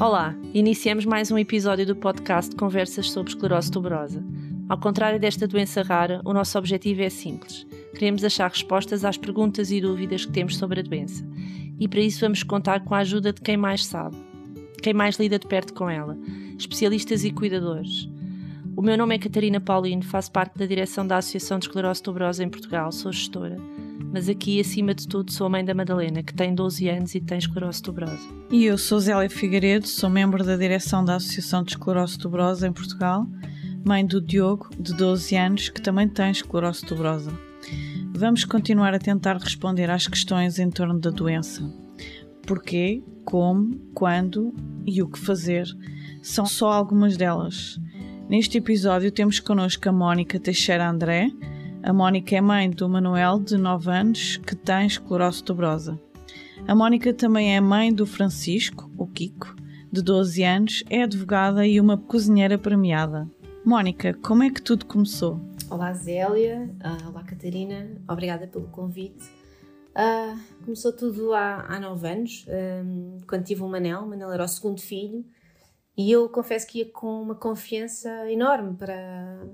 Olá, iniciamos mais um episódio do podcast Conversas sobre Esclerose Tuberosa. Ao contrário desta doença rara, o nosso objetivo é simples. Queremos achar respostas às perguntas e dúvidas que temos sobre a doença. E para isso vamos contar com a ajuda de quem mais sabe, quem mais lida de perto com ela, especialistas e cuidadores. O meu nome é Catarina Paulino, faço parte da direção da Associação de Esclerose Tuberosa em Portugal, sou gestora mas aqui, acima de tudo, sou a mãe da Madalena, que tem 12 anos e tem esclerose tuberosa. E eu sou Zélia Figueiredo, sou membro da direção da Associação de Esclerose Tuberosa em Portugal, mãe do Diogo, de 12 anos, que também tem esclerose tuberosa. Vamos continuar a tentar responder às questões em torno da doença. Porquê, como, quando e o que fazer são só algumas delas. Neste episódio temos connosco a Mónica Teixeira André, a Mónica é mãe do Manuel, de 9 anos, que tem esclerose tuberosa. A Mónica também é mãe do Francisco, o Kiko, de 12 anos, é advogada e uma cozinheira premiada. Mónica, como é que tudo começou? Olá Zélia, uh, olá Catarina, obrigada pelo convite. Uh, começou tudo há, há 9 anos, um, quando tive o Manel. O Manel era o segundo filho e eu confesso que ia com uma confiança enorme para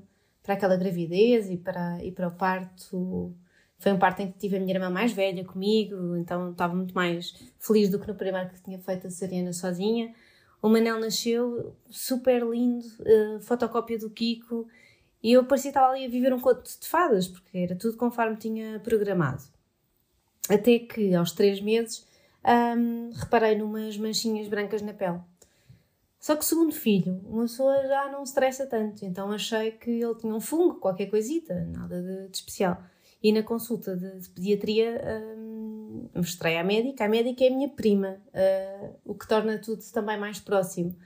para aquela gravidez e para, e para o parto. Foi um parto em que tive a minha irmã mais velha comigo, então estava muito mais feliz do que no primeiro que tinha feito a cesariana sozinha. O Manel nasceu super lindo, uh, fotocópia do Kiko, e eu parecia que estava ali a viver um conto de fadas, porque era tudo conforme tinha programado. Até que aos três meses um, reparei numas manchinhas brancas na pele. Só que o segundo filho, uma pessoa já não estressa tanto, então achei que ele tinha um fungo, qualquer coisita, nada de, de especial. E na consulta de, de pediatria hum, mostrei à médica, a médica é a minha prima, uh, o que torna tudo também mais próximo.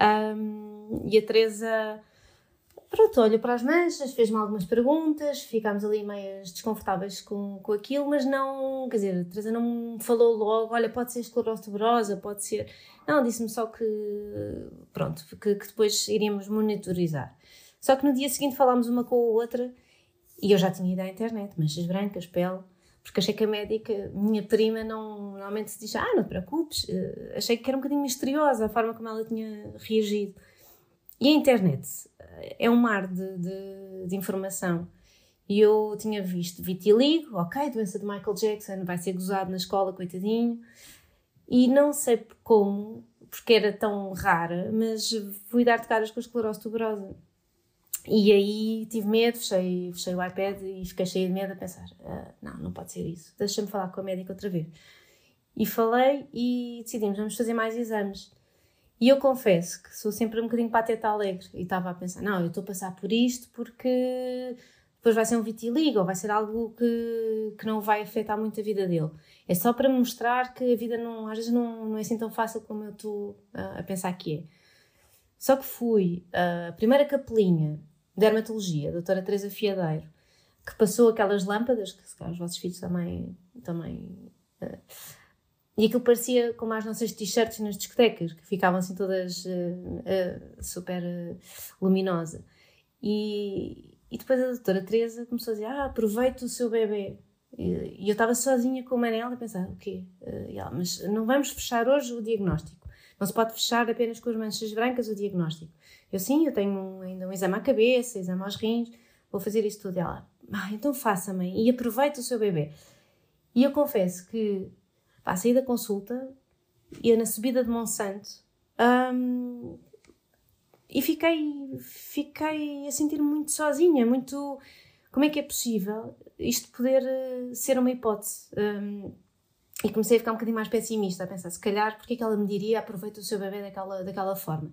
Um, e a Teresa Pronto, olhou para as manchas, fez-me algumas perguntas, ficámos ali meias desconfortáveis com, com aquilo, mas não, quer dizer, a Teresa não me falou logo, olha, pode ser esclerose tuberosa, pode ser. Não, disse-me só que, pronto, que, que, depois iríamos monitorizar. Só que no dia seguinte falámos uma com a outra e eu já tinha ido à internet, manchas brancas, pele, porque achei que a médica, minha prima, não, normalmente se diz, ah, não te preocupes, eh, achei que era um bocadinho misteriosa a forma como ela tinha reagido. E a internet é um mar de, de, de informação. E eu tinha visto vitiligo, ok, doença de Michael Jackson, vai ser gozado na escola, coitadinho. E não sei como, porque era tão rara, mas fui dar de caras com a esclerose tuberosa. E aí tive medo, fechei, fechei o iPad e fiquei cheia de medo a pensar: ah, não, não pode ser isso, deixa-me falar com a médica outra vez. E falei e decidimos: vamos fazer mais exames. E eu confesso que sou sempre um bocadinho pateta alegre e estava a pensar: não, eu estou a passar por isto porque depois vai ser um vitiligo ou vai ser algo que, que não vai afetar muito a vida dele. É só para mostrar que a vida não, às vezes não, não é assim tão fácil como eu estou a, a pensar que é. Só que fui a primeira capelinha de dermatologia, a doutora Teresa Fiadeiro, que passou aquelas lâmpadas, que se calhar os vossos filhos também, também uh, e aquilo parecia como as nossas t-shirts nas discotecas, que ficavam assim todas uh, uh, super uh, luminosa. E, e depois a doutora Teresa começou a dizer: Ah, aproveita o seu bebê. E, e eu estava sozinha com o Manela a pensar: O quê? Ela, mas não vamos fechar hoje o diagnóstico. Não se pode fechar apenas com as manchas brancas o diagnóstico. Eu sim, eu tenho um, ainda um exame à cabeça, exame aos rins, vou fazer isso tudo. Ela, ah, então faça, mãe, e aproveite o seu bebê. E eu confesso que Pá, saí da consulta, ia na subida de Monsanto um, e fiquei, fiquei a sentir-me muito sozinha, muito. Como é que é possível isto poder eh, ser uma hipótese? Um, e comecei a ficar um bocadinho mais pessimista, a pensar, se calhar, porque é que ela me diria aproveita o seu bebê daquela, daquela forma?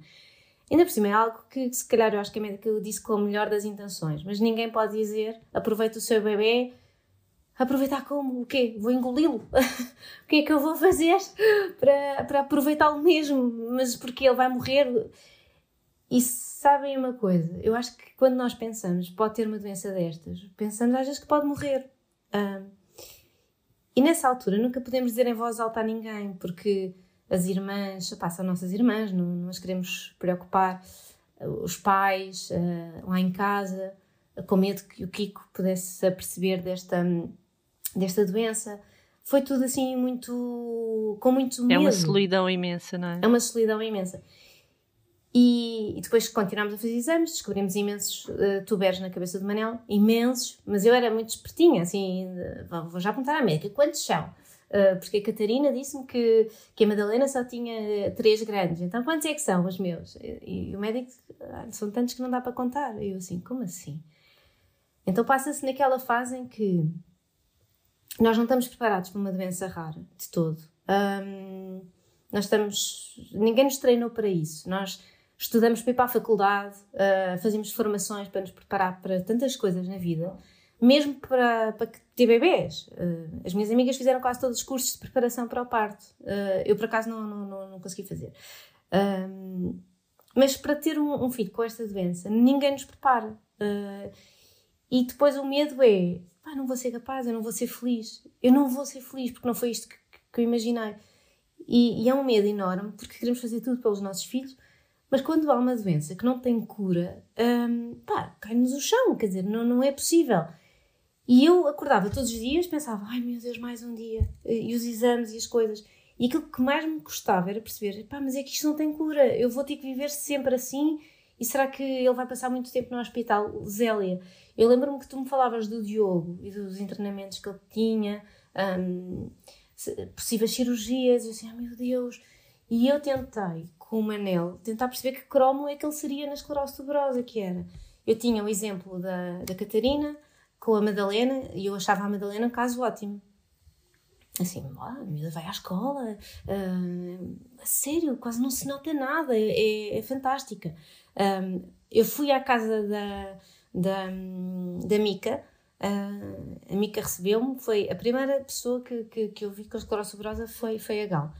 Ainda por cima é algo que, se calhar, eu acho que a médica disse com a melhor das intenções, mas ninguém pode dizer aproveita o seu bebê aproveitar como? O quê? Vou engoli-lo? o que é que eu vou fazer para, para aproveitá-lo mesmo? Mas porque ele vai morrer? E sabem uma coisa? Eu acho que quando nós pensamos pode ter uma doença destas, pensamos às vezes que pode morrer. Um, e nessa altura nunca podemos dizer em voz alta a ninguém, porque as irmãs, pá, são nossas irmãs, não, não as queremos preocupar. Os pais, uh, lá em casa, com medo que o Kiko pudesse aperceber desta desta doença. foi tudo assim muito. com muito medo. É uma solidão imensa, não é? É uma solidão imensa. E, e depois continuámos a fazer exames, descobrimos imensos uh, tuberes na cabeça do Manel, imensos, mas eu era muito espertinha, assim, uh, vou já apontar à médica, quantos são? Uh, porque a Catarina disse-me que, que a Madalena só tinha três grandes, então quantos é que são os meus? E, e o médico, ah, são tantos que não dá para contar. E eu assim, como assim? Então passa-se naquela fase em que nós não estamos preparados para uma doença rara, de todo. Um, nós estamos. Ninguém nos treinou para isso. Nós estudamos para ir para a faculdade, uh, fazemos formações para nos preparar para tantas coisas na vida, mesmo para, para ter bebês. Uh, as minhas amigas fizeram quase todos os cursos de preparação para o parto. Uh, eu, por acaso, não, não, não, não consegui fazer. mas para ter um, um, filho com esta doença, ninguém nos prepara. e depois o medo é: pá, não vou ser capaz, eu não vou ser feliz. Eu não vou ser feliz porque não foi isto que, que eu imaginei. E, e é um medo enorme porque queremos fazer tudo pelos nossos filhos mas quando há uma doença que não tem cura, hum, pá, cai-nos o chão, quer dizer, não, não é possível. E eu acordava todos os dias, pensava, ai meu Deus, mais um dia, e os exames e as coisas. E aquilo que mais me custava era perceber, pá, mas é que isto não tem cura, eu vou ter que viver sempre assim, e será que ele vai passar muito tempo no hospital? Zélia, eu lembro-me que tu me falavas do Diogo e dos internamentos que ele tinha, um, possíveis cirurgias, eu assim, ai meu Deus. E eu tentei com o Manel, tentar perceber que cromo é que ele seria na esclerose tuberosa, que era. Eu tinha o exemplo da, da Catarina com a Madalena e eu achava a Madalena um caso ótimo. Assim, ah, a miúda vai à escola, uh, a sério, quase não se nota nada, é, é, é fantástica. Um, eu fui à casa da, da, da Mica, uh, a Mica recebeu-me, foi a primeira pessoa que, que, que eu vi com a esclerose tuberosa foi, foi a Gal.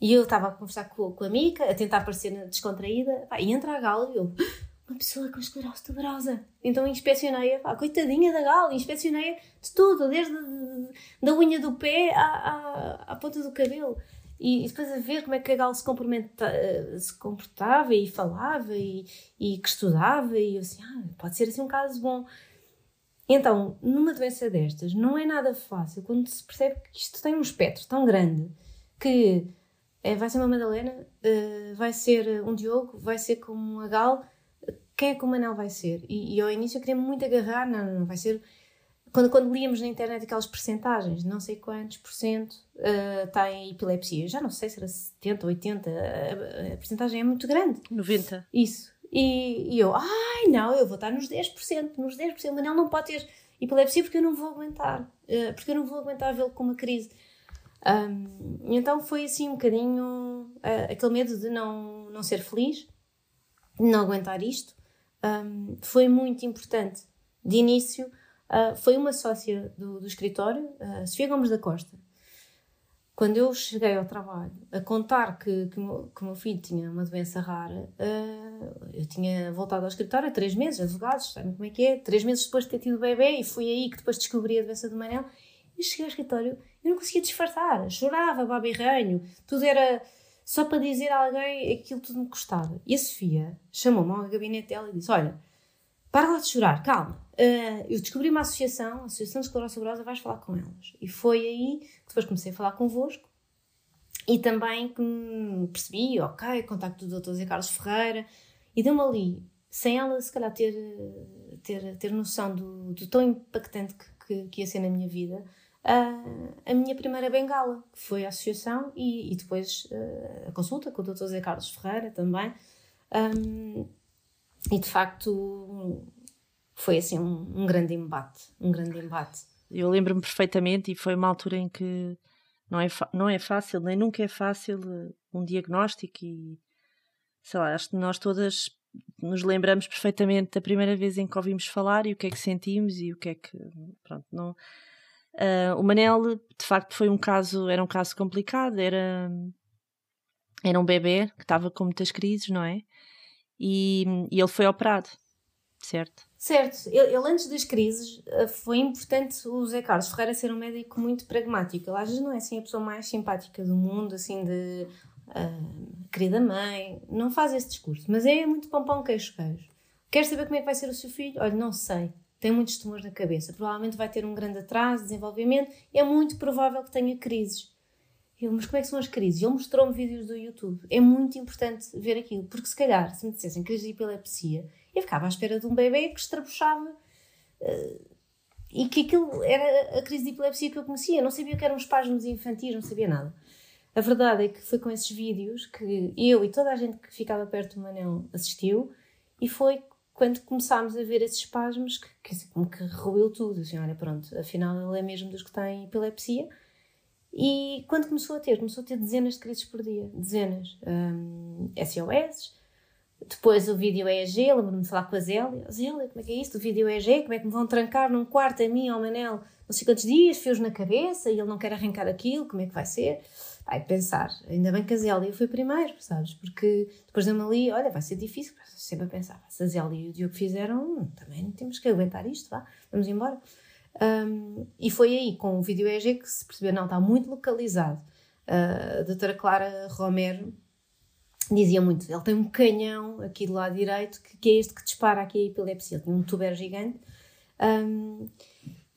E eu estava a conversar com, com a Mica, a tentar parecer descontraída, pá, e entra a Gal e eu, uma pessoa com esclerose tuberosa. Então inspecionei-a, coitadinha da Gal, inspecionei-a de tudo, desde de, da unha do pé à, à, à ponta do cabelo. E, e, depois a ver como é que a Gal se, se comportava e falava e, e que estudava, e eu assim, ah, pode ser assim um caso bom. Então, numa doença destas, não é nada fácil quando se percebe que isto tem um espectro tão grande que é, vai ser uma Madalena, uh, vai ser um Diogo, vai ser como a Gal, quem é que o Manel vai ser? E, e ao início eu queria muito agarrar, não, não, vai ser. Quando, quando líamos na internet aquelas percentagens, não sei quantos por cento uh, tem epilepsia, já não sei se era 70, 80, a, a percentagem é muito grande. 90. Isso. E, e eu, ai não, eu vou estar nos 10%, nos 10%, o Manel não pode ter epilepsia porque eu não vou aguentar, uh, porque eu não vou aguentar vê-lo com uma crise. Um, então foi assim um bocadinho uh, aquele medo de não, não ser feliz, de não aguentar isto. Um, foi muito importante. De início, uh, foi uma sócia do, do escritório, uh, Sofia Gomes da Costa. Quando eu cheguei ao trabalho a contar que, que, o meu filho tinha uma doença rara, uh, eu tinha voltado ao escritório há três meses, advogados, sabem como é que é? Três meses depois de ter tido o bebê, e foi aí que depois descobri a doença do Manel. E cheguei ao escritório eu não conseguia disfarçar, chorava, babirranho, tudo era só para dizer a alguém aquilo tudo me custava. E a Sofia chamou-me ao gabinete dela e disse: Olha, para lá de chorar, calma. Uh, eu descobri uma associação, a Associação de Esclerose Saborosa, vais falar com elas. E foi aí que depois comecei a falar convosco e também que percebi, ok, contacto do Dr. Zé Carlos Ferreira e deu-me ali, sem ela se calhar ter, ter, ter noção do, do tão impactante que, que, que ia ser na minha vida, a, a minha primeira bengala, que foi a associação e, e depois uh, a consulta com o Dr. Zé Carlos Ferreira também. Um, e de facto foi assim um, um, grande embate, um grande embate. Eu lembro-me perfeitamente e foi uma altura em que não é, não é fácil, nem nunca é fácil um diagnóstico e sei lá, acho que nós todas nos lembramos perfeitamente da primeira vez em que ouvimos falar e o que é que sentimos e o que é que pronto, não Uh, o Manel, de facto, foi um caso, era um caso complicado, era, era um bebê que estava com muitas crises, não é? E, e ele foi operado, certo? Certo, ele, ele, antes das crises ah, foi importante o Zé Carlos Ferreira ser um médico muito pragmático. Ele às vezes não é assim a pessoa mais simpática do mundo, assim de uh, querida mãe, não faz esse discurso, mas é muito pão queijo queijo. Quer saber como é que vai ser o seu filho? Olha, não sei tem muitos tumores na cabeça, provavelmente vai ter um grande atraso de desenvolvimento, é muito provável que tenha crises. Eu, mas como é que são as crises? Ele mostrou-me vídeos do YouTube. É muito importante ver aquilo, porque se calhar, se me dissessem crise de epilepsia, eu ficava à espera de um bebê que estrabuchava uh, e que aquilo era a crise de epilepsia que eu conhecia. Não sabia que eram espasmos infantis, não sabia nada. A verdade é que foi com esses vídeos que eu e toda a gente que ficava perto do Manel assistiu e foi quando começámos a ver esses espasmos que, que, como que ruiu tudo. Assim, olha, pronto, afinal ele é mesmo dos que têm epilepsia e quando começou a ter, começou a ter dezenas de crises por dia, dezenas. Um, SOS, depois o vídeo EEG, lembro-me de falar com a Zélia. Zélia, como é que é isto? O vídeo EEG, como é que me vão trancar num quarto a mim, ao Manel, não sei quantos dias, fios na cabeça e ele não quer arrancar aquilo, como é que vai ser? Vai pensar, ainda bem que a Zélia foi primeiro, sabes? Porque depois de ali, olha, vai ser difícil, sempre a pensar, se a Zélia e o Diogo fizeram, também temos que aguentar isto, vá, vamos embora. Um, e foi aí, com o vídeo EG, que se percebeu, não, está muito localizado. Uh, a doutora Clara Romero dizia muito, ele tem um canhão aqui do lado direito, que, que é este que dispara aqui a epilepsia. Ele tinha um tuber gigante. Um,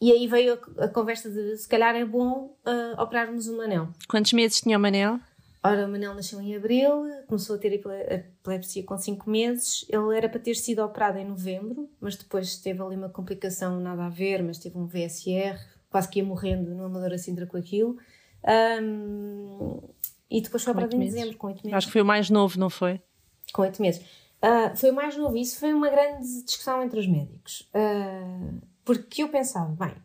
e aí veio a, a, conversa de, se calhar é bom uh, operarmos o Manel. Quantos meses tinha o Manel? Ora, o Manel nasceu em abril, começou a ter epilepsia com 5 meses. Ele era para ter sido operado em novembro, mas depois teve ali uma complicação, nada a ver, mas teve um VSR, quase que ia morrendo no Amadora Sintra com aquilo. Um, e depois foi operado em dezembro, com 8 meses. Acho que foi o mais novo, não foi? Com 8 meses. Uh, foi o mais novo. Isso foi uma grande discussão entre os médicos. Uh, porque eu pensava, bem,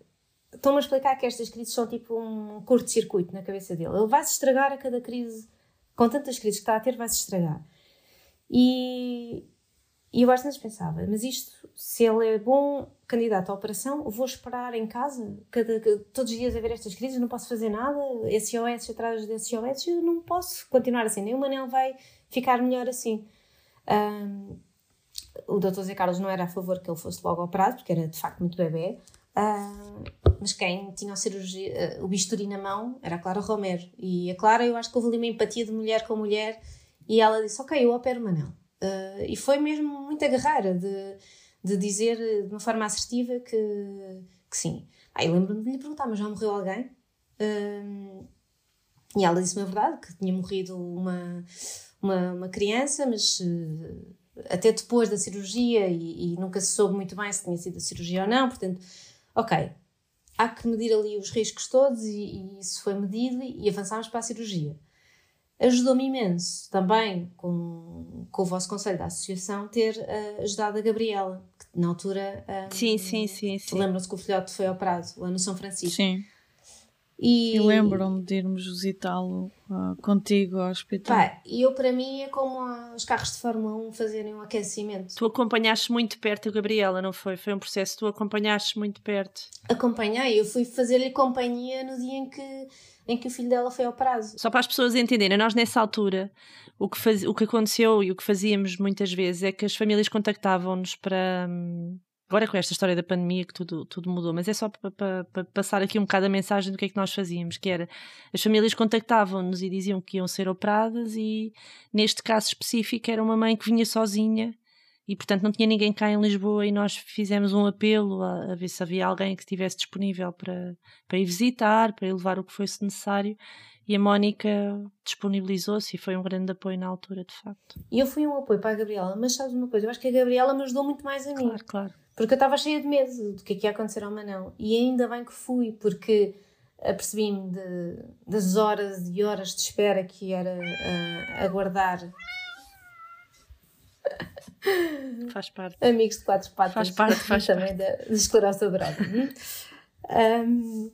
estão-me a explicar que estas crises são tipo um curto-circuito na cabeça dele. Ele vai se estragar a cada crise, com tantas crises que está a ter, vai se estragar. E, e eu às vezes pensava, mas isto, se ele é bom candidato à operação, vou esperar em casa, cada, todos os dias a ver estas crises, não posso fazer nada, SOS atrás de SOS, eu não posso continuar assim, nem o Manel vai ficar melhor assim. Um, o Dr. Zé Carlos não era a favor que ele fosse logo operado, porque era de facto muito bebê, mas quem tinha a cirurgia, uh, o bisturi na mão era a Clara Romero. E a Clara, eu acho que houve ali uma empatia de mulher com mulher e ela disse: Ok, eu opero Manel. Uh, e foi mesmo muito agarrada de, de dizer de uma forma assertiva que, que sim. Aí lembro-me de lhe perguntar: Mas já morreu alguém? e ela disse-me a verdade: que tinha morrido uma, uma, uma criança, mas até depois da cirurgia e, e, nunca se soube muito bem se tinha sido a cirurgia ou não, portanto ok, há que medir ali os riscos todos e, e isso foi medido e, avançámos para a cirurgia. Ajudou-me imenso também com, com o vosso conselho da associação ter uh, ajudado a Gabriela, na altura. Um, sim, sim, sim. sim. Lembram-se que o filhote foi operado lá no São Francisco. Sim. E, e lembram-me de irmos visitá-lo uh, contigo ao hospital. Pá, e eu para mim é como os carros de Fórmula 1 fazerem um aquecimento. Tu acompanhaste muito perto a Gabriela, não foi? Foi um processo que tu acompanhaste muito perto. Acompanhei, eu fui fazer-lhe companhia no dia em que, em que o filho dela foi operado. Só para as pessoas entenderem, nós nessa altura o que, faz, o que aconteceu e o que fazíamos muitas vezes é que as famílias contactavam-nos para, hum, Agora com esta história da pandemia que tudo, tudo mudou, mas é só para, passar aqui um bocado a mensagem do que é que nós fazíamos, que era as famílias contactavam-nos e diziam que iam ser operadas e neste caso específico era uma mãe que vinha sozinha e portanto não tinha ninguém cá em Lisboa e nós fizemos um apelo a, a ver se havia alguém que estivesse disponível para, para ir visitar, para ir levar o que fosse necessário e a Mónica disponibilizou-se e foi um grande apoio na altura, de facto. E eu fui um apoio para a Gabriela, mas sabes uma coisa, eu acho que a Gabriela me ajudou muito mais a mim. Claro, claro. Porque eu estava cheia de medo do que, é que ia acontecer ao Manel. E ainda bem que fui, porque apercebi-me das horas e horas de espera que era uh, aguardar. Faz parte. Amigos de quatro patas. Faz parte, faz também da, da esclerose tuberosa. um,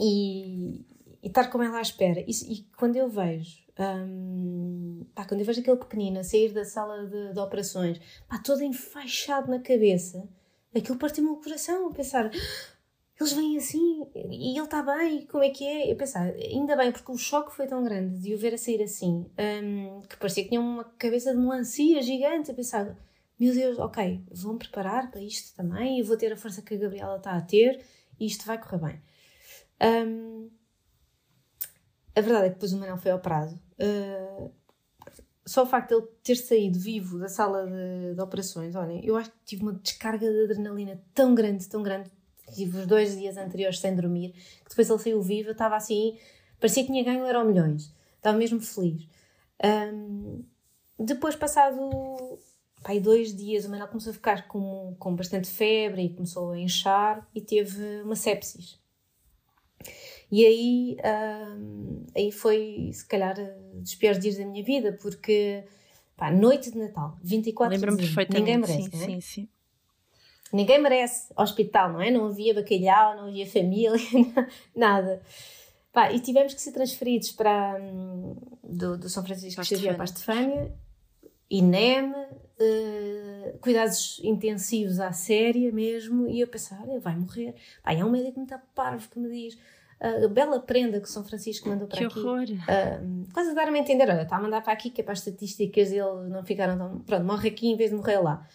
e, e estar com ela à espera. E, e quando eu vejo um, pá, quando eu vejo aquele pequenino a sair da sala de, de operações, pá, todo enfaixado na cabeça, aquilo partiu-me o coração a pensar. Ah, eles vêm assim e ele está bem, como é que é? Eu pensar, ainda bem, porque o choque foi tão grande de o ver a sair assim, um, que parecia que tinha uma cabeça de melancia gigante. a pensar, meu Deus, ok, vou-me preparar para isto também, eu vou ter a força que a Gabriela está a ter e isto vai correr bem. Um, a verdade é que depois o Manel foi operado Uh, só o facto de ele ter saído vivo da sala de, de operações, olhem, eu acho que tive uma descarga de adrenalina tão grande, tão grande. Tive os dois dias anteriores sem dormir, que depois ele saiu vivo, eu estava assim, parecia que tinha ganho euro milhões. Estava mesmo feliz. Um, depois, passado pai, dois dias, o Manuel começou a ficar com, com bastante febre e começou a inchar e teve uma sepsis. E aí, um, aí foi, se calhar, dos piores dias da minha vida, porque, pá, noite de Natal, 24 de dezembro, perfeitamente. ninguém merece, sim, é? sim, sim. Ninguém merece hospital, não é? Não havia bacalhau, não havia família, nada. Pá, e tivemos que ser transferidos para, um, do, do São Francisco Xavier para a Estefânia, INEM, uh, cuidados intensivos à séria mesmo, e eu pensava, olha, vai morrer. Pá, é um médico muito parvo que me diz, a bela prenda que São Francisco mandou para que aqui. Que horror! Uh, quase a dar-me a entender, olha, está a mandar para aqui que é para as estatísticas dele não ficaram tão... Pronto, morre aqui em vez de morrer lá.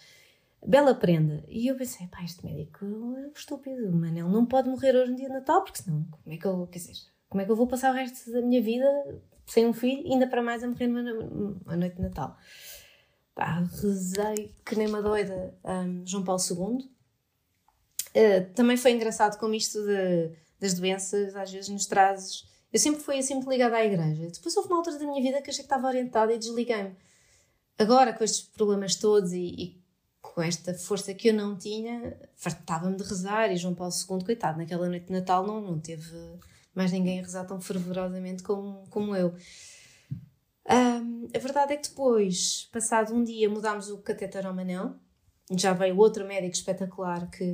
Bela prenda. E eu pensei, pá, este médico é estúpido, Manel não pode morrer hoje no dia de Natal, porque senão, como é que eu, quer dizer, como é que eu vou passar o resto da minha vida sem um filho, ainda para mais a morrer numa noite de Natal? Pá, rezei que nem uma doida um, João Paulo II. Uh, ah, também foi engraçado como isto de das doenças, às vezes nos trazes. Eu sempre fui assim muito ligada à igreja. Depois houve uma altura da minha vida que achei que estava orientada e desliguei-me. Agora, com estes problemas todos e, e, com esta força que eu não tinha, fartava-me de rezar. E João Paulo II, coitado, naquela noite de Natal não, não teve mais ninguém a rezar tão fervorosamente como, como eu. Um, a verdade é que depois, passado um dia, mudámos o catéter ao Manel. Já veio outro médico espetacular que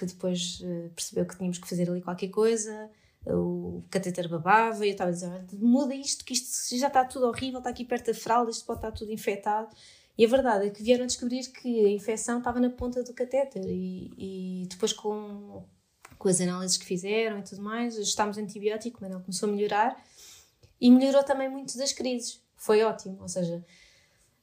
que depois uh, percebeu que tínhamos que fazer ali qualquer coisa, o catéter babava e eu estava a dizer, muda isto, que isto já está tudo horrível, está aqui perto da fralda, isto pode estar tudo infectado. E a verdade é que vieram descobrir que a infecção estava na ponta do catéter e, e depois com, com as análises que fizeram e tudo mais, ajustámos antibiótico, mas não começou a melhorar e melhorou também muito das crises. Foi ótimo, ou seja,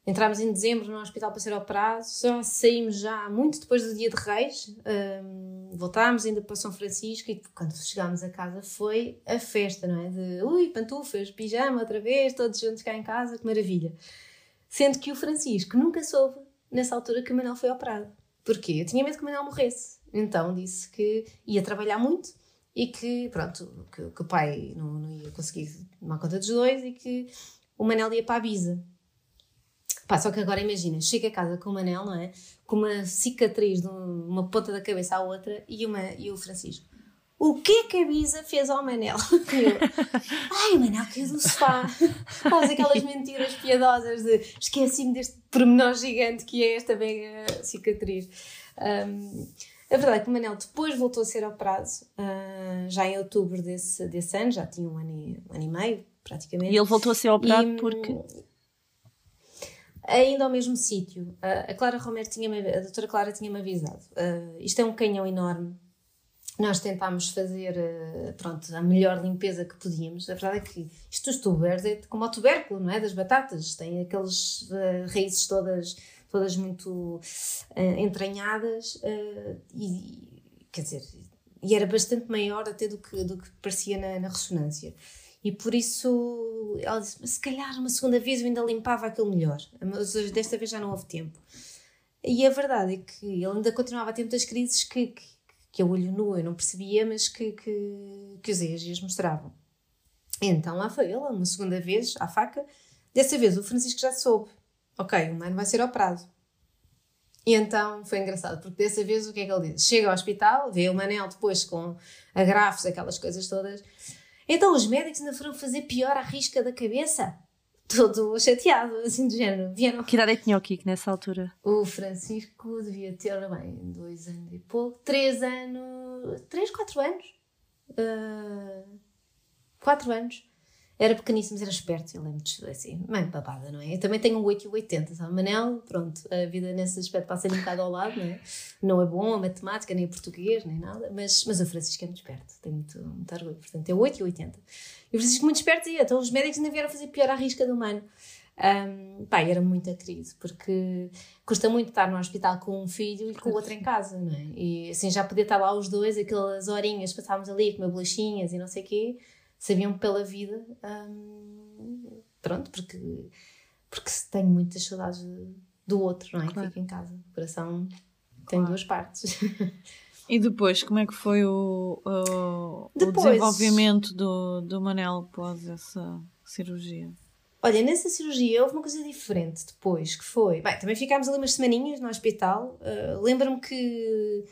Entramos em dezembro no hospital para ser operado, só saímos já muito depois do dia de Reis, um, voltámos ainda para São Francisco e quando chegámos a casa foi a festa, não é? De ui, pantufas, pijama outra vez, todos juntos cá em casa, que maravilha. Sendo que o Francisco nunca soube, nessa altura, que o Manuel foi operado. Porquê? Eu tinha medo que o Manuel morresse. Então disse que ia trabalhar muito e que, pronto, que, que o pai não, não ia conseguir tomar conta dos dois e que o Manel ia para a Bisa Pá, só que agora imagina, chega a casa com o Manel, não é? Com uma cicatriz de uma ponta da cabeça à outra e, uma, e o Francisco. O que é que a Bisa fez ao Manel? Ai, o Manel caiu do sofá. Faz aquelas mentiras piadosas de esqueci-me deste pormenor gigante que é esta mega cicatriz. Um, a verdade é que o Manel depois voltou a ser operado, uh, já em outubro desse, desse ano, já tinha um ano, e, um ano e meio, praticamente. E ele voltou a ser operado e, porque ainda ao mesmo sítio. a Clara Romero tinha a doutora Clara tinha-me avisado. Uh, isto é um canhão enorme. Nós tentámos fazer uh, pronto, a melhor limpeza que podíamos. A verdade é que isto dos tubers é como o tubérculo, não é? Das batatas. Tem aquelas uh, raízes todas, todas muito entranhadas e, quer dizer, e era bastante maior até do que, do que parecia na, na ressonância. E por isso ela disse: se calhar uma segunda vez eu ainda limpava aquilo melhor, mas desta vez já não houve tempo. E a verdade é que ele ainda continuava a ter muitas crises que, que, que a olho nu eu não percebia, mas que, que, que os EGs mostravam. Então lá foi ele, uma segunda vez, à faca. Dessa vez o Francisco já soube: ok, o mano vai ser operado. E então foi engraçado, porque dessa vez o que é que ele diz? Chega ao hospital, vê o Manel depois com agrafos, aquelas coisas todas, então os médicos ainda foram fazer pior a risca da cabeça? Todo chateado, assim do género. Vieram... Que idade é que tinha o Kiko nessa altura? O Francisco devia ter, bem, dois anos e pouco, três anos, três, quatro anos. Uh, quatro anos. Era pequeníssimo, era esperto, eu lembro assim, mãe babada, não é? Eu também tenho um 8 e 80, sabe? Manel, pronto, a vida nesse aspecto passa um bocado ao lado, não é? Não é bom a matemática, nem a português, nem nada, mas, mas o Francisco é muito esperto, tenho muito, muito orgulho, portanto é 8 e 80. E o Francisco muito esperto e então os médicos ainda vieram fazer pior à risca do humano. Um, pá, era muita crise, porque custa muito estar no hospital com um filho e com o outro em casa, não é? E assim já podia estar lá os dois, aquelas horinhas, passávamos ali com bolachinhas e não sei o quê sabiam pela vida, hum, pronto, porque porque tenho muitas saudades do outro, não é? Claro. Que fica em casa. O coração tem duas partes. E depois, como é que foi o, o, depois, o desenvolvimento do, do Manel após essa cirurgia? Olha, nessa cirurgia houve uma coisa diferente depois, que foi... Bem, também ficámos ali umas semaninhas no hospital. Uh, Lembro-me que...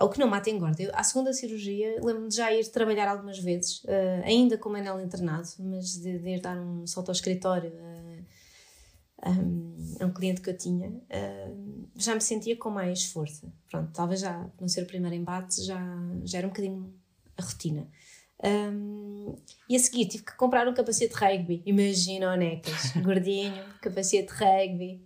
O que não mata engorda. Eu, à segunda cirurgia, lembro-me de já ir trabalhar algumas vezes, uh, ainda com o Manel internado, mas de, de ir dar um salto ao escritório... Uh, um, a um cliente que eu tinha, uh, já me sentia com mais força. Pronto, talvez já, não ser o primeiro embate, já, já era um bocadinho a rotina. Um, e a seguir tive que comprar um capacete de rugby. Imagina o Necas, gordinho, capacete de rugby.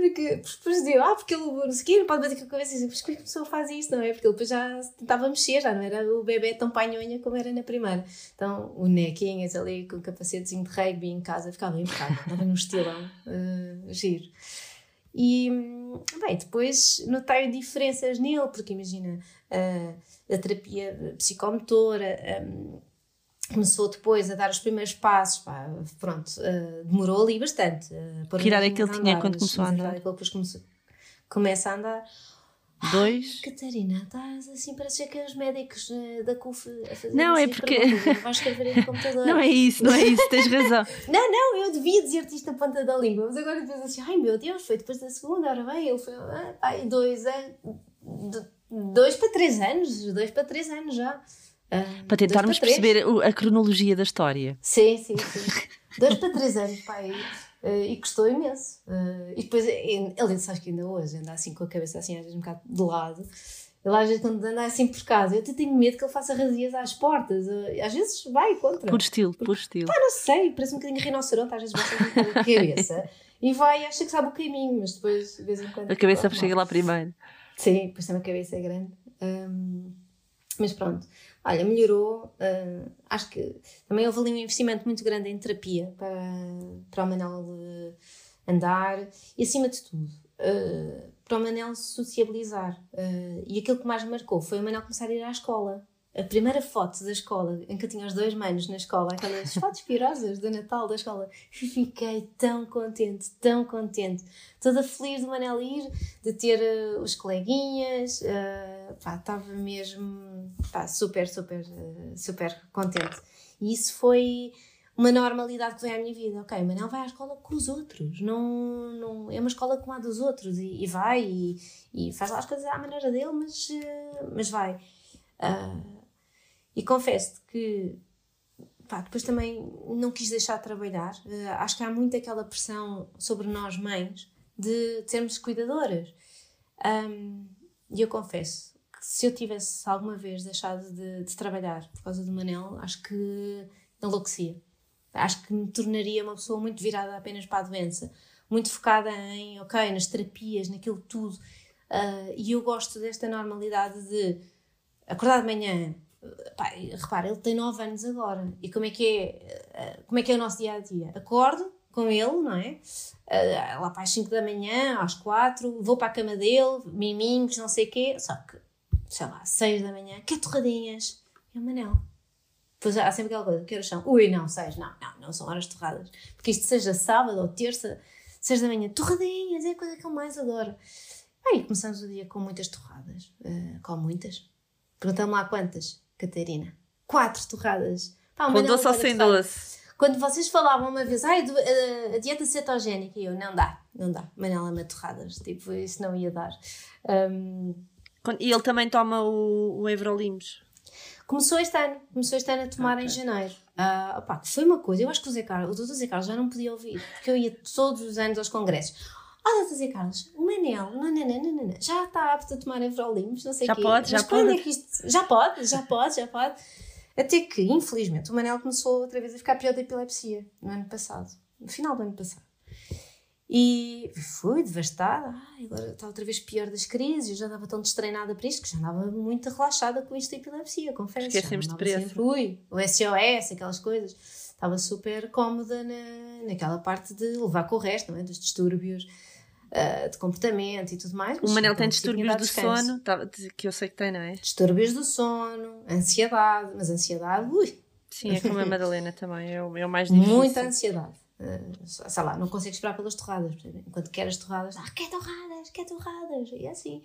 Porque depois digo, ah, porque ele não sei não pode bater com a cabeça mas como é que a pessoa faz isto, não é? Porque ele depois já tentava mexer, já não era o bebê tão panhonha como era na primeira. Então o Nequinhas ali com o capacetezinho de rugby em casa ficava impecável, estava num estilão uh, giro. E, bem, depois notei diferenças nele, porque imagina, uh, a terapia psicomotora, um, começou depois a dar os primeiros passos, pá, pronto, uh, demorou ali bastante. Uh, que idade é que ele tinha quando começou a andar? Depois começou, começa a andar. Dois. Ai, Catarina, estás assim, parece que é os médicos uh, da CUF a fazer Não, é porque. Vais escrever aí no computador. Não é isso, não é isso, tens razão. não, não, eu devia dizer-te isto na ponta da língua, mas agora depois assim, ai meu Deus, foi depois da segunda, ora bem, ele foi, ah, pai, dois anos, dois para três anos, dois para três anos já. Uh, para tentarmos para perceber a cronologia da história. Sim, sim, sim. dois para três anos, pai. Uh, e custou imenso. Uh, e depois, ele sabes que ainda hoje anda assim com a cabeça assim, às vezes um bocado de lado. Ele às vezes quando anda assim por casa, eu até tenho medo que ele faça razias às portas. Às vezes vai contra. Por estilo, por estilo. Pá, não sei, parece um bocadinho rinoceronte, às vezes bate com a cabeça e vai, acha que sabe o caminho, mas depois de vez em quando. A cabeça chega lá primeiro. Sim, depois também a cabeça é grande. Um, mas pronto, olha, melhorou. Uh, acho que também houve ali um investimento muito grande em terapia para, para o Manel andar e, acima de tudo, uh, para o Manel sociabilizar. Uh, e aquilo que mais me marcou foi o Manel começar a ir à escola a primeira foto da escola, em que eu tinha os dois manos na escola, aquelas fotos pirosas do Natal da escola, fiquei tão contente, tão contente, toda feliz do Manel ir, de ter uh, os coleguinhas, uh, pá, estava mesmo pá, super, super, uh, super contente. E isso foi uma normalidade que veio à minha vida. Ok, Manel vai à escola com os outros, não, não é uma escola como a dos outros, e, e vai e, e, faz lá as coisas à maneira dele, mas, mas vai. Uh, e confesso que pá, depois também não quis deixar de trabalhar. Uh, acho que há muito aquela pressão sobre nós mães de sermos cuidadoras. Um, e eu confesso que se eu tivesse alguma vez deixado de, de, trabalhar por causa do Manel, acho que enlouquecia. Acho que me tornaria uma pessoa muito virada apenas para a doença, muito focada em, ok, nas terapias, naquilo tudo. Uh, e eu gosto desta normalidade de acordar de manhã, Pá, repara, ele tem 9 anos agora. E como é que é, eh, como é, que é o nosso dia a dia? Acordo com ele, não é? Uh, lá para as 5 da manhã, às 4, vou para a cama dele, miminhos, não sei o quê. Só que, sei lá, 6 da manhã, que torradinhas? E o Manel. Depois há sempre aquela coisa, que horas são? Ui, não, 6, não, não, não são horas torradas. Porque isto seja sábado ou terça, 6 da manhã, torradinhas, é a coisa que eu mais adoro. Aí começamos o dia com muitas torradas. Uh, com muitas. Perguntamos lá quantas. Catarina. Quatro torradas. Pá, Com doce ou sem doce? Quando vocês falavam uma vez, ai, a, a dieta cetogénica, e eu, não dá, não dá. Manela ama torradas, tipo, isso não ia dar. Um, e ele também toma o, o Everolimus? Começou este ano, começou este ano a tomar okay. em janeiro. Uh, opá, foi uma coisa, eu acho que o Zé Carlos, o Dr. Zé Carlos já não podia ouvir, porque eu ia todos os anos aos congressos. Olha, Zé Carlos, o Manel nananana, já está apto a tomar Everolimus, não sei o quê. Pode, já pode, é isto... Já pode, já pode, já pode. Até que, infelizmente, o Manel começou outra vez a ficar pior da epilepsia no ano passado, no final do ano passado. E fui devastada, Ai, agora está outra vez pior das crises, eu já estava tão destreinada para isto que já andava muito relaxada com isto da epilepsia, confesso. Esquecemos de preço. Fui, o SOS, aquelas coisas. Estava super cómoda na, naquela parte de levar com o resto, não é? dos distúrbios uh, de comportamento e tudo mais. O Manel tem distúrbios do sono, que eu sei que tem, não é? Distúrbios do sono, ansiedade, mas ansiedade, ui. Sim, é como a Madalena também, é o, é o mais difícil. Muita ansiedade. Uh, sei lá, não consegue esperar pelas torradas. Enquanto quer as torradas, ah, quer torradas, quer torradas. E é assim.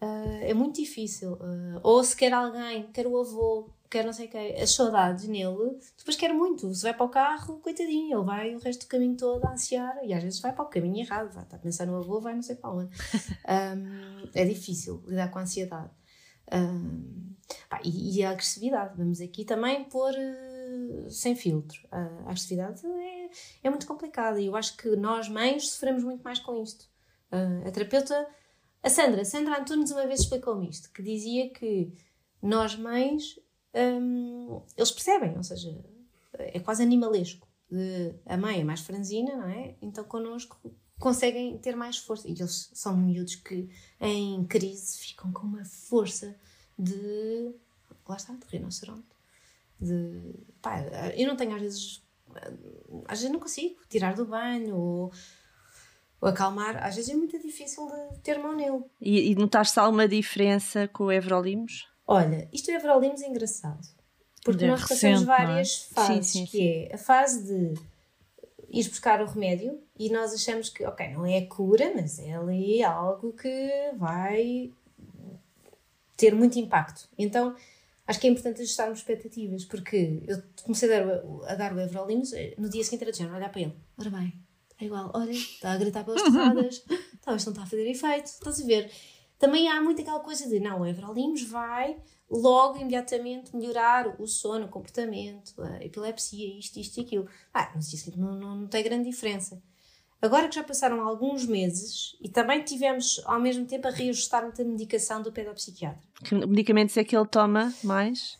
Uh, é muito difícil. Uh, ou se quer alguém, quer o avô, quer não sei o quê, as saudades nele, depois quer muito. Se vai para o carro, coitadinho, ele vai o resto do caminho todo a ansiar e às vezes vai para o caminho errado, vai, está a pensar no avô, vai não sei para onde. Um, é difícil lidar com a ansiedade. Um, pá, e, e, a agressividade, vamos aqui também pôr uh, sem filtro. Uh, a agressividade é, é muito complicada e eu acho que nós, mães, sofremos muito mais com isto. Uh, a terapeuta, a Sandra, Sandra Antunes uma vez explicou-me isto, que dizia que nós, mães, um, eles percebem, ou seja, é quase animalesco. De, a mãe é mais franzina, não é? Então connosco conseguem ter mais força. E eles são miúdos que em crise ficam com uma força de. Lá está, de rinoceronte. De. Pá, eu não tenho às vezes. Às vezes não consigo tirar do banho ou, ou acalmar. Às vezes é muito difícil de ter mão nele. E, e notaste alguma diferença com o Evrolimos? Olha, isto é Evrolimos é engraçado. Porque de nós passamos é? várias é? fases, sim, sim, que sim. é a fase de ir buscar o remédio e nós achamos que, ok, não é cura, mas é ali algo que vai ter muito impacto. Então, acho que é importante ajustarmos expectativas, porque eu comecei a dar, a dar o Everolimus, eh, no dia seguinte era de olhar para ele, ora bem, é igual, olha, está a gritar pelas torradas, talvez não está a fazer efeito, estás a ver? Também há muito aquela coisa de, não, o Everolimus vai logo, imediatamente, melhorar o sono, o comportamento, a epilepsia, isto, isto e aquilo. Ah, mas isso não, não, não tem grande diferença. Agora que já passaram alguns meses e também tivemos ao mesmo tempo a reajustar muita medicação do pedopsiquiatra. Que medicamentos é que ele toma mais?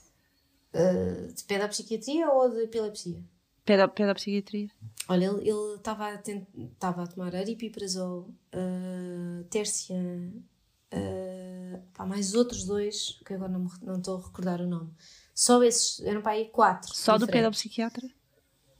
Uh, de pedopsiquiatria ou de epilepsia? Pedo, pedopsiquiatria. Olha, ele estava a, a tomar aripiprazol, uh, tercian, uh, pá, mais outros dois, que agora não, não estou a recordar o nome. Só esses, eram para aí quatro. Só do pedopsiquiatra?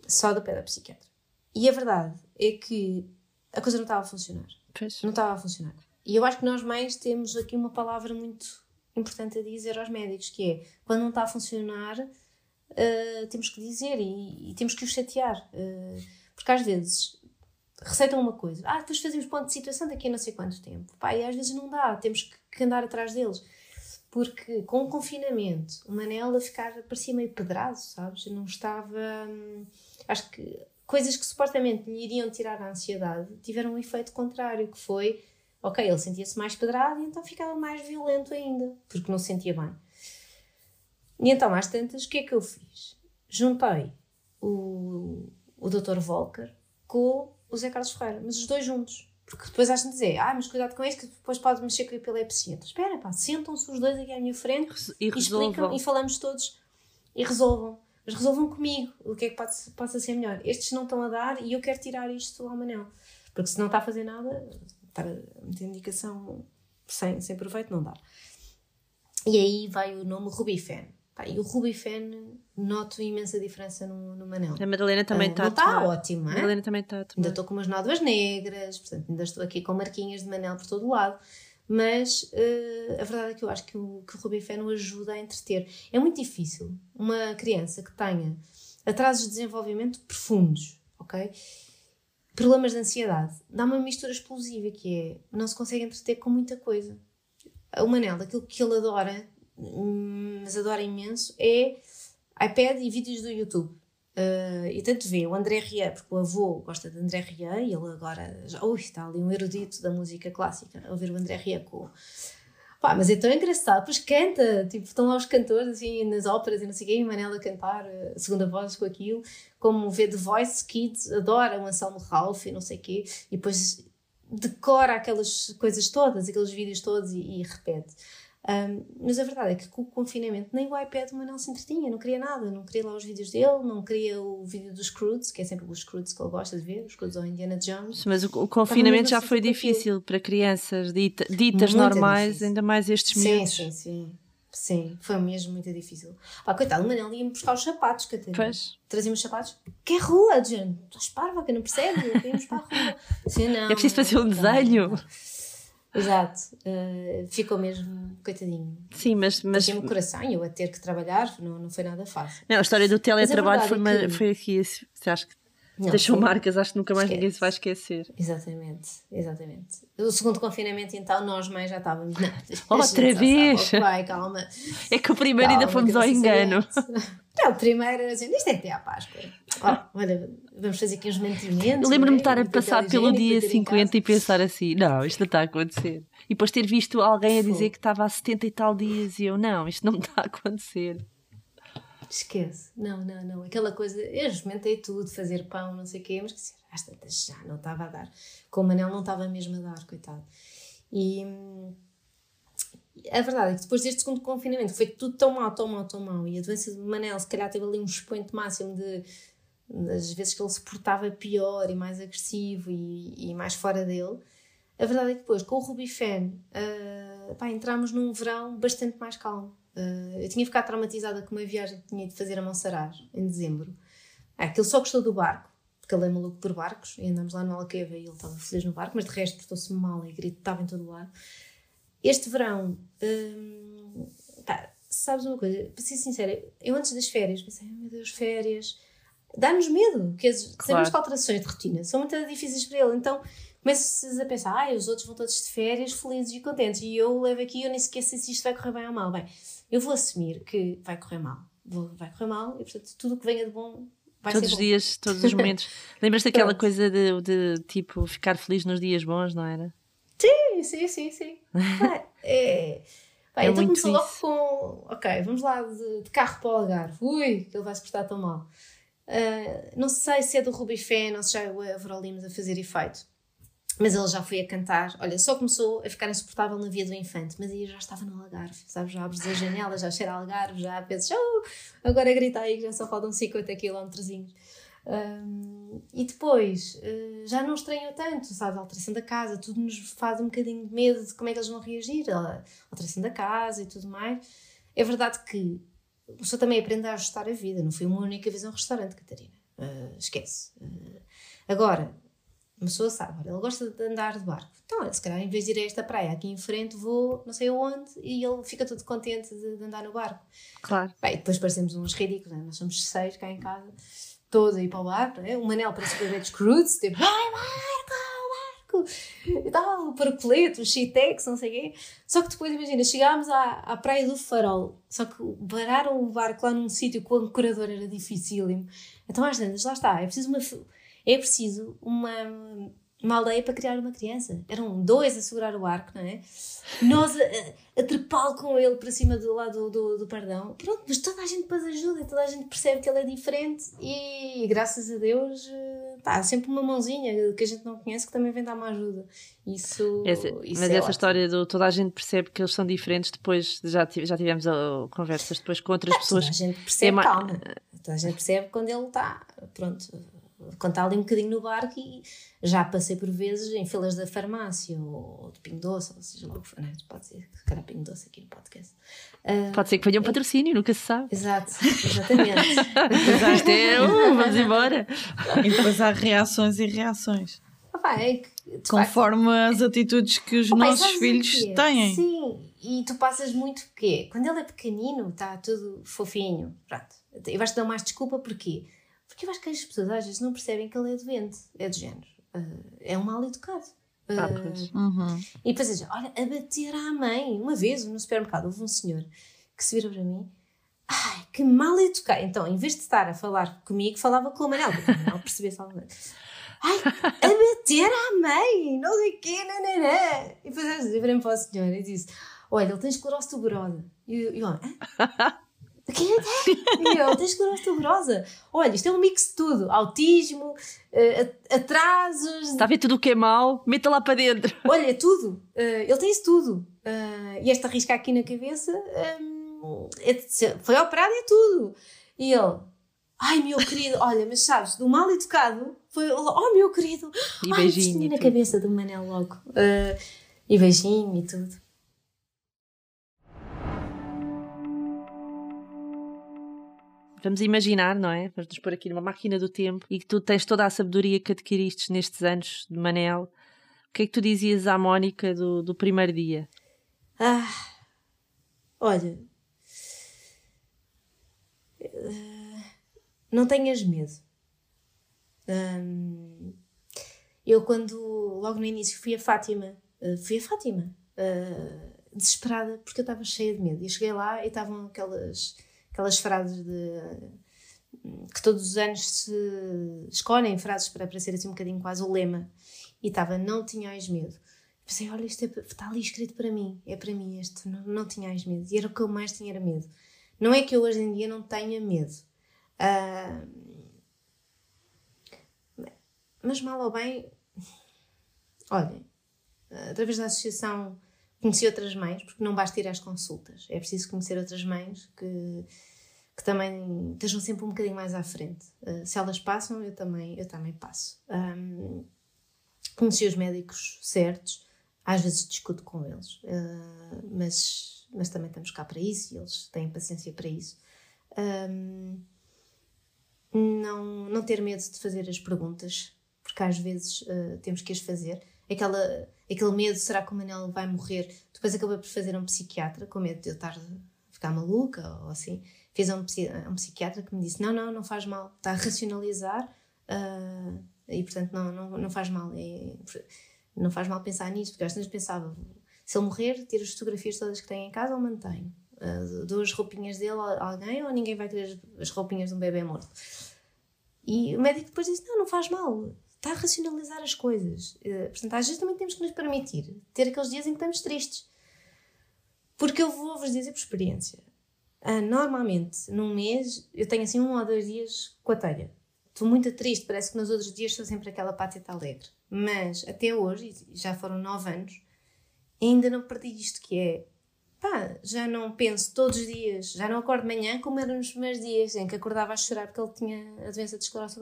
Só do pedopsiquiatra. E a verdade é que a coisa não estava a funcionar. Pois. Não estava a funcionar. E eu acho que nós mães temos aqui uma palavra muito importante a dizer aos médicos, que é, quando não está a funcionar, uh, temos que dizer e, e, temos que os chatear. Uh, porque às vezes receitam uma coisa, ah, depois fazemos ponto de situação daqui a não sei quanto tempo. Pá, e às vezes não dá, temos que, andar atrás deles. Porque com o confinamento, o Manel a ficar, parecia meio pedrado, sabes? Não estava. Hum, acho que coisas que supostamente lhe iriam tirar a ansiedade tiveram um efeito contrário, que foi, ok, ele sentia-se mais pedrado e então ficava mais violento ainda, porque não se sentia bem. E então, às tantas, o que é que eu fiz? Juntei o, o Dr. Volker com o Zé Carlos Ferreira, mas os dois juntos. Porque depois acham dizer, ah, mas cuidado com isso, que depois pode mexer com a epilepsia. Então, espera, pá, sentam-se os dois aqui à minha frente e, e explicam e falamos todos e resolvam. Mas resolvam comigo o que é que pode, possa ser melhor. Estes não estão a dar e eu quero tirar isto ao Manel. Porque se não está a fazer nada, estar a meter indicação sem, sem proveito não dá. E aí vai o nome Rubifen. Pá, e o Rubifen noto imensa diferença no, no Manel. A Madalena também está uh, Está ótimo, A Madalena também está Ainda estou com umas nódoas negras, portanto ainda estou aqui com marquinhas de Manel por todo o lado. Mas uh, a verdade é que eu acho que o, que o Rubifen o ajuda a entreter. É muito difícil uma criança que tenha atrasos de desenvolvimento profundos, ok? Problemas de ansiedade. Dá uma mistura explosiva que é não se consegue entreter com muita coisa. O Manel, aquilo que ele adora mas adora imenso, é iPad e vídeos do YouTube. Uh, e tanto vê o André Ria, porque o avô gosta de André Ria e ele agora já, ui, está ali um erudito da música clássica a ouvir o André Ria com. Pá, mas é tão engraçado, pois canta, tipo, estão lá os cantores assim nas óperas e não sei e Manela a cantar a uh, segunda voz com aquilo, como vê The Voice Kids, adora o Anselmo Ralph e não sei o quê, e depois decora aquelas coisas todas, aqueles vídeos todos e, e repete. Um, mas a verdade é que com o confinamento nem o iPad o Manel se entretinha, não queria nada, não queria lá os vídeos dele, não queria o vídeo dos Croods, que é sempre os Croods que ele gosta de ver, os Croods ou Indiana Jones. Mas o, o confinamento já foi difícil para crianças dita, ditas muito normais, difícil. ainda mais estes sim, Sim, sim, sim. foi mesmo muito difícil. Pá, coitado, o Manel ia-me buscar os sapatos, Catarina. Pois. Trazia-me os sapatos. Que é rua, gente? Estás parva, que não percebe? Íamos para a rua. Sim, não, é preciso fazer um desenho. Não. Exato, uh, ficou mesmo coitadinho. Sim, mas. mas... Tinha-me coração e eu a ter que trabalhar, não, não foi nada fácil. Não, a história do teletrabalho foi, é que... foi aqui, acha que Não, Deixou marcas, acho que nunca mais Esquece. ninguém se vai esquecer. Exatamente, exatamente. O segundo confinamento, então, nós mães já estávamos. Não, Outra vez! vai, calma. É que o primeiro calma, ainda fomos ao engano. Não, o primeiro era assim, isto é até à Páscoa. Oh, olha, vamos fazer aqui uns mantimentos. Eu lembro-me de estar a passar pelo dia 50 e pensar assim: não, isto não está a acontecer. E depois ter visto alguém a dizer que estava há 70 e tal dias e eu, não, isto não me está a acontecer. Esquece. Não, não, não. Aquela coisa, eu experimentei tudo, fazer pão, não sei o quê, mas às tantas já não estava a dar. Com o Manel não estava mesmo a dar, coitado. E a verdade é que depois deste segundo confinamento foi tudo tão mal, tão mal, tão mal. E a doença de Manel, se calhar, teve ali um expoente máximo de das vezes que ele se portava pior e mais agressivo e, e mais fora dele. A verdade é que depois, com o Rubifan, uh, pá, entramos num verão bastante mais calmo. Uh, eu tinha ficado traumatizada com uma viagem que tinha de fazer a Monsaraz, em dezembro. Ah, aquele só gostou do barco, porque ele é maluco por barcos, e andamos lá no Alqueva e ele estava feliz no barco, mas de resto portou-se mal e gritava em todo lado. Este verão, hum, pá, sabes uma coisa, para ser sincera, eu antes das férias pensei, meu Deus, férias, dá-nos medo, que claro. sabemos que alterações de rotina são muito difíceis para ele, então começas a pensar, ah, os outros vão todos de férias felizes e contentes, e eu levo aqui, eu nem sequer sei se isto vai correr bem ou mal. Bem, eu vou assumir que vai correr mal. Vou, vai correr mal e, portanto, tudo o que venha de bom vai todos os dias, todos os momentos. Lembras daquela coisa de, de, tipo, ficar feliz nos dias bons, não era? Sim, sim, sim, sim. é, Bem, é então começou logo com, ok, vamos lá de, de, carro para o Algarve. Ui, que ele vai se portar tão mal. Uh, não sei se é do Ruby Fan ou se já é o Avrolinos a fazer efeito. Mas ele já foi a cantar. Olha, só começou a ficar insuportável na via do infante, mas aí já estava no Algarve, sabes? Já abres a janela, já cheira Algarve, já pensas, oh, agora grita aí que já só faltam 50 km. Um, e depois, uh, já não estranhou tanto, sabe? A alteração da casa, tudo nos faz um bocadinho de medo de como é que eles vão reagir, a alteração da casa e tudo mais. É verdade que a pessoa também aprende a ajustar a vida, não foi uma única vez a um restaurante, Catarina. Uh, esquece. Uh, agora, uma pessoa sabe, olha, ele gosta de andar de barco. Então, olha, se calhar em vez de ir a esta praia aqui em frente, vou não sei aonde e ele fica todo contente de, de andar no barco. Claro. Bem, depois parecemos uns ridículos, né? nós somos seis cá em casa, todos a ir para o barco, né? o Manel para se ver Scrooge, tipo, vai barco, e tal, paracolete, o Shitex, não sei o quê. Só que depois, imagina, chegámos à, à praia do Farol, só que pararam o barco lá num sítio que o ancorador era dificílimo. Então, às vezes, lá está, é preciso uma é preciso uma, uma aldeia para criar uma criança. Eram dois a segurar o arco, não é? Nós a, a trepá-lo com ele para cima do lado do, do, do, pardão. Pronto, mas toda a gente depois ajuda, toda a gente percebe que ele é diferente e graças a Deus eh, pá, há sempre uma mãozinha que a gente não conhece que também vem dar uma ajuda. Isso, essa, isso mas é essa ótimo. história do toda a gente percebe que eles são diferentes, depois já, já tivemos uh, conversas depois com outras é, pessoas. Toda a gente percebe, é calma. Toda a gente percebe quando ele está, pronto quando está ali um bocadinho no barco e já passei por vezes em filas da farmácia ou, de Pingo Doce, ou seja, logo foi, né? pode ser, se calhar Pingo Doce aqui no podcast. Uh, pode ser que venha um patrocínio, nunca se sabe. Exato, exatamente. Exato, é, uh, vamos embora. E depois há reações e reações. Ah, é que, Conforme as atitudes que os nossos filhos têm. Sim, e tu passas muito porque quando ele é pequenino está tudo fofinho, pronto. E vais-te dar mais desculpa porquê? Porque eu acho que as pessoas às vezes não percebem que ele é doente, é de género. Uh, é um mal educado. Uh, ah, pois. Uhum. E depois diz, olha, a bater à mãe. Uma vez no supermercado houve um senhor que se vira para mim. Ai, que mal educado. Então, em vez de estar a falar comigo, falava com o Manel. Não percebesse algo. Ai, a bater à mãe, não sei o quê, nananã. E depois eu virei para o senhor e disse: Olha, ele tem esclerose tuberosa. E eu, hã? Quem é que é? tens esclerose tuberosa. Olha, isto é um mix de tudo: autismo, uh, atrasos. Está a ver tudo o que é mau? Meta lá para dentro. Olha, é tudo. Uh, ele tem isso tudo. Uh, e esta risca aqui na cabeça é, foi operado e é tudo. E ele, ai meu querido, olha, mas sabes, do mal educado, foi, oh meu querido, e ai, beijinho. na cabeça do Manel logo. e beijinho e tudo. Vamos imaginar, não é? Vamos nos pôr aqui numa máquina do tempo e que tu tens toda a sabedoria que adquiriste nestes anos de Manel. O que é que tu dizias à Mónica do, do primeiro dia? Ah, olha. Uh, não tenhas medo. Eu, quando logo no início fui a Fátima, uh, fui a Fátima, uh, desesperada, porque eu estava cheia de medo. E cheguei lá e estavam aquelas, aquelas frases de. que todos os anos se escolhem frases para, para ser assim um bocadinho quase o lema. E estava, não tinhais medo. Pensei, olha, isto é, está ali escrito para mim, é para mim este, não, não tinhais medo. E era o que eu mais tinha era medo. Não é que eu hoje em dia não tenha medo. Uh, mas mal ou bem, olhem, através da associação conheci outras mães, porque não basta ir às consultas, é preciso conhecer outras mães que, que também estejam sempre um bocadinho mais à frente. Uh, se elas passam, eu também, eu também passo. Um, conheci os médicos certos, às vezes discuto com eles, uh, mas, mas também estamos cá para isso e eles têm paciência para isso. Um, não, não ter medo de fazer as perguntas, porque às vezes uh, temos que as fazer. Aquela, aquele medo, será que o Manel vai morrer? Depois acabei por fazer um psiquiatra, com medo de eu estar a ficar maluca ou assim. Fiz um, um psiquiatra que me disse: Não, não, não faz mal, está a racionalizar uh, e portanto não, não, não faz mal. É, não faz mal pensar nisso, porque às vezes pensava: se ele morrer, tiro as fotografias todas que tem em casa ou mantenho? Uh, dou as roupinhas dele a alguém ou ninguém vai ter as roupinhas de um bebê morto? E o médico depois disse: Não, não faz mal, está a racionalizar as coisas. Uh, portanto, às vezes também temos que nos permitir ter aqueles dias em que estamos tristes. Porque eu vou-vos dizer por experiência: uh, normalmente, num mês, eu tenho assim um ou dois dias com a telha. Estou muito triste, parece que nos outros dias sou sempre aquela pátita alegre. Mas até hoje, já foram nove anos, ainda não perdi isto que é pá, já não penso todos os dias, já não acordo de manhã como era nos primeiros dias em que acordava a chorar porque ele tinha a doença de esclerose.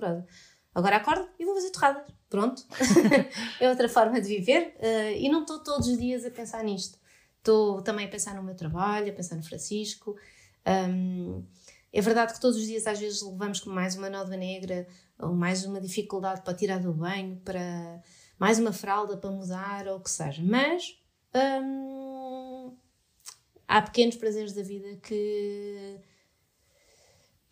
Agora acordo e vou fazer torradas. Pronto. é outra forma de viver uh, e não estou todos os dias a pensar nisto. Estou também a pensar no meu trabalho, a pensar no Francisco. Um, é verdade que todos os dias às vezes levamos com mais uma nódoa negra ou mais uma dificuldade para tirar do banho, para mais uma fralda para mudar ou o que seja. Mas há pequenos prazeres da vida que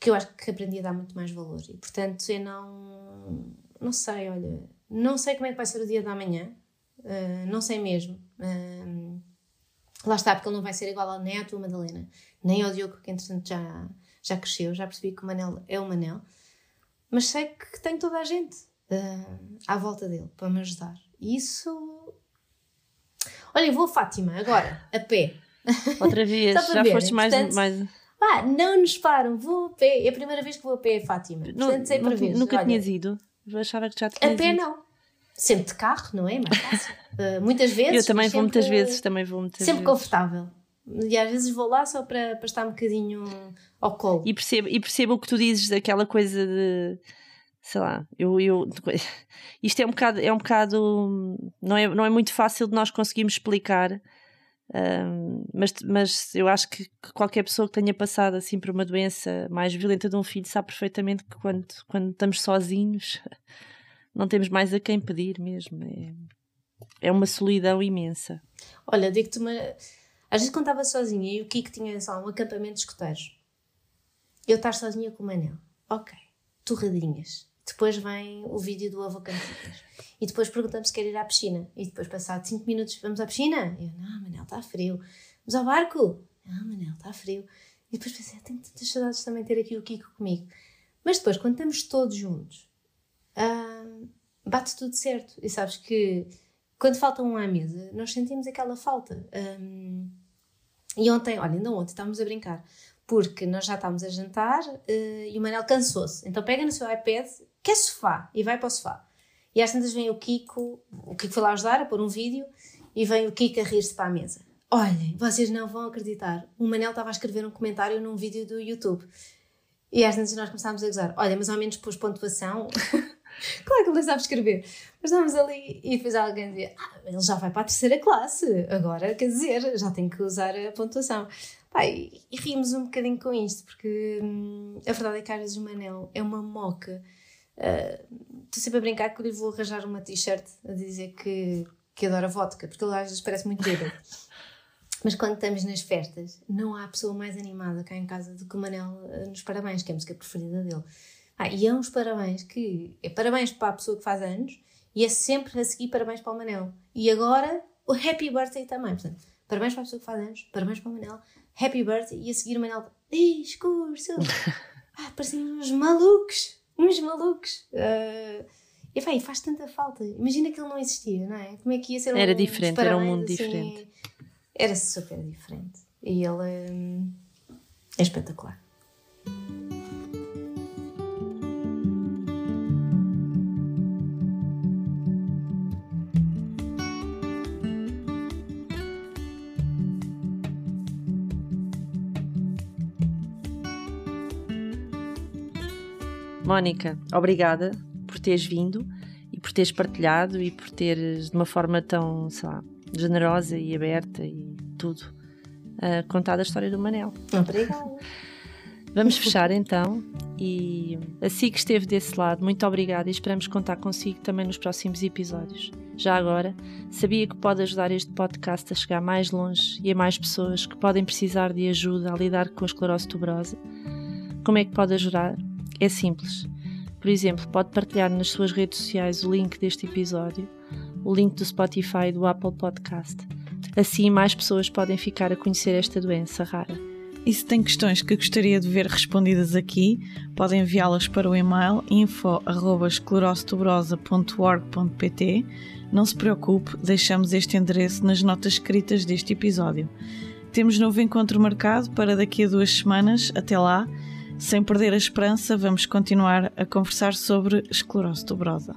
que eu acho que aprendi a dar muito mais valor. E portanto eu não não sei, olha não sei como é que vai ser o dia da manhã uh, não sei mesmo. Uh, lá está, porque ele não vai ser igual ao Neto ou a Madalena nem ao Diogo que entretanto já, já cresceu, já percebi que o Manel é o Manel. Mas sei que tenho toda a gente uh, à volta dele para me ajudar. E isso olha, eu vou a Fátima agora, a pé. Outra vez, já ver, foste mais, portanto, mais. Pá, não nos param, vou a pé. É a primeira vez que vou a pé, Fátima. Portanto, sei para ver. Nunca Olha, tinhas ido? Eu achava que já tinhas A pé ido. não. Sempre de carro, não é? Mais fácil. uh, muitas vezes. Eu também vou muitas vezes, também vou muitas sempre vezes. confortável. E às vezes vou lá só para, para estar um bocadinho ao colo. E percebo, e percebo o que tu dizes daquela coisa de sei lá, eu, eu isto é um bocado, é um bocado não é, não é muito fácil de nós conseguirmos explicar mas, mas eu acho que, que, qualquer pessoa que tenha passado assim por uma doença mais violenta de um filho sabe perfeitamente que quando, quando estamos sozinhos não temos mais a quem pedir mesmo. É, é uma solidão imensa. Olha, digo-te uma. Às vezes quando estava sozinha e o Kiko tinha só um acampamento de escoteiros, eu estar sozinha com o Manel. Ok, torradinhas. Depois vem o vídeo do avô. E depois perguntamos se quer ir à piscina. E depois, passado 5 minutos, vamos à piscina? Eu, não, Manel, está frio. Vamos ao barco? Não, Manel, está frio. E depois pensei, tenho tantas saudades também ter aqui o Kiko comigo. Mas depois, quando estamos todos juntos, hum, bate tudo certo. E sabes que quando falta um à mesa, nós sentimos aquela falta. Hum, e ontem, olha, ainda ontem estávamos a brincar, porque nós já estávamos a jantar uh, e o Manel cansou-se. Então pega no seu iPad quer sofá? E vai para o sofá. E às tantas vem o Kiko, o Kiko foi lá ajudar a pôr um vídeo, e vem o Kiko a rir-se para a mesa. Olhem, vocês não vão acreditar. O Manel estava a escrever um comentário num vídeo do YouTube. E às vezes nós começámos a gozar. Olha, mas ao menos pôs pontuação. claro que ele sabe escrever. Mas estávamos ali e depois alguém dizia: ah, ele já vai para a terceira classe. Agora, quer dizer, já tem que usar a pontuação. Pai, e, e rimos um bocadinho com isto, porque hum, a verdade é que às vezes o Manel é uma moca Estou uh, sempre a brincar que lhe vou arranjar uma t-shirt a dizer que, que adora vodka, porque ele às vezes parece muito bêbado. Mas quando estamos nas festas, não há pessoa mais animada cá em casa do que o Manel uh, nos parabéns, que é a música preferida dele. Ah, e é uns parabéns que é parabéns para a pessoa que faz anos e é sempre a seguir parabéns para o Manel. E agora o happy birthday também. Portanto, parabéns para a pessoa que faz anos, parabéns para o Manel, happy birthday e a seguir o Manel. Discurso! ah, parecem uns malucos! Uns malucos! Uh, e, pá, e faz tanta falta. Imagina que ele não existia, não é? Como é que ia ser um Era diferente, era um mundo assim, diferente. Era super diferente. E ele hum, é espetacular. Mónica, obrigada por teres vindo e por teres partilhado e por teres de uma forma tão, sei lá, generosa e aberta e tudo uh, contado a história do Manel. Obrigada. Vamos fechar então e assim que esteve desse lado, muito obrigada e esperamos contar consigo também nos próximos episódios. Já agora, sabia que pode ajudar este podcast a chegar mais longe e a mais pessoas que podem precisar de ajuda a lidar com a esclerose tuberosa? Como é que pode ajudar? É simples. Por exemplo, pode partilhar nas suas redes sociais o link deste episódio, o link do Spotify e do Apple Podcast. Assim, mais pessoas podem ficar a conhecer esta doença rara. E se tem questões que gostaria de ver respondidas aqui, podem enviá-las para o e-mail info.esclerositubrosa.org.pt. Não se preocupe, deixamos este endereço nas notas escritas deste episódio. Temos novo encontro marcado para daqui a duas semanas. Até lá! Sem perder a esperança, vamos continuar a conversar sobre esclerose tuberosa.